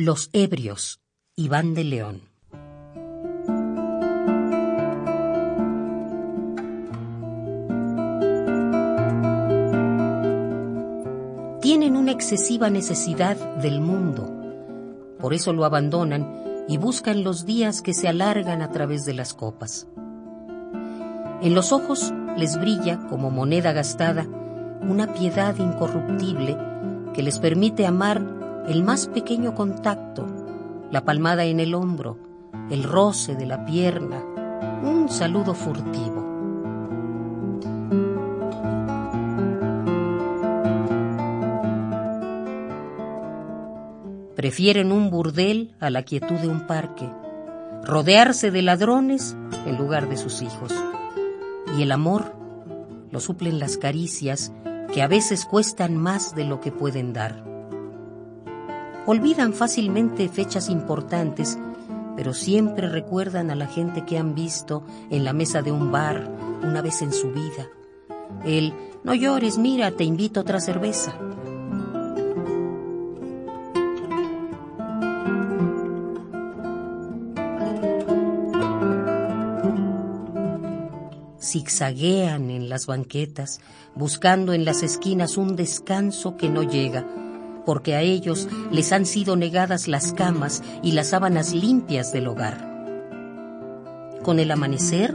Los ebrios, Iván de León. Tienen una excesiva necesidad del mundo, por eso lo abandonan y buscan los días que se alargan a través de las copas. En los ojos les brilla, como moneda gastada, una piedad incorruptible que les permite amar el más pequeño contacto, la palmada en el hombro, el roce de la pierna, un saludo furtivo. Prefieren un burdel a la quietud de un parque, rodearse de ladrones en lugar de sus hijos. Y el amor lo suplen las caricias que a veces cuestan más de lo que pueden dar. Olvidan fácilmente fechas importantes, pero siempre recuerdan a la gente que han visto en la mesa de un bar una vez en su vida. El, no llores, mira, te invito otra cerveza. zigzaguean en las banquetas, buscando en las esquinas un descanso que no llega porque a ellos les han sido negadas las camas y las sábanas limpias del hogar. Con el amanecer,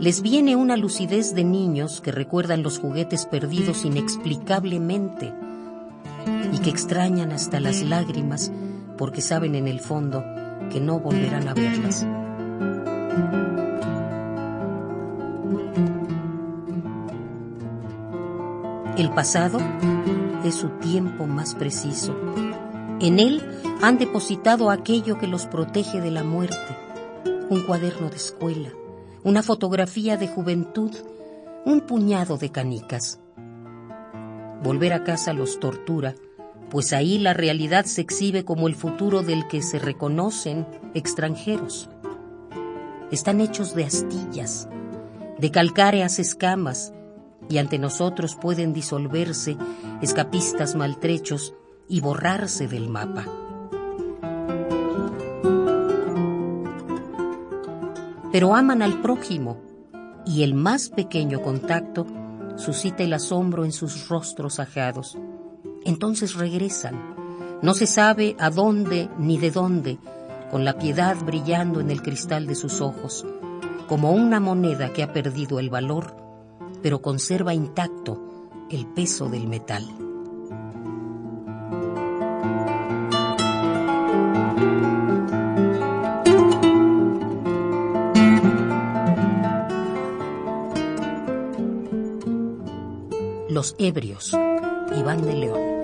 les viene una lucidez de niños que recuerdan los juguetes perdidos inexplicablemente y que extrañan hasta las lágrimas porque saben en el fondo que no volverán a verlas. El pasado es su tiempo más preciso. En él han depositado aquello que los protege de la muerte, un cuaderno de escuela, una fotografía de juventud, un puñado de canicas. Volver a casa los tortura, pues ahí la realidad se exhibe como el futuro del que se reconocen extranjeros. Están hechos de astillas, de calcáreas escamas, y ante nosotros pueden disolverse escapistas maltrechos y borrarse del mapa. Pero aman al prójimo y el más pequeño contacto suscita el asombro en sus rostros ajados. Entonces regresan. No se sabe a dónde ni de dónde, con la piedad brillando en el cristal de sus ojos, como una moneda que ha perdido el valor pero conserva intacto el peso del metal. Los ebrios, Iván de León.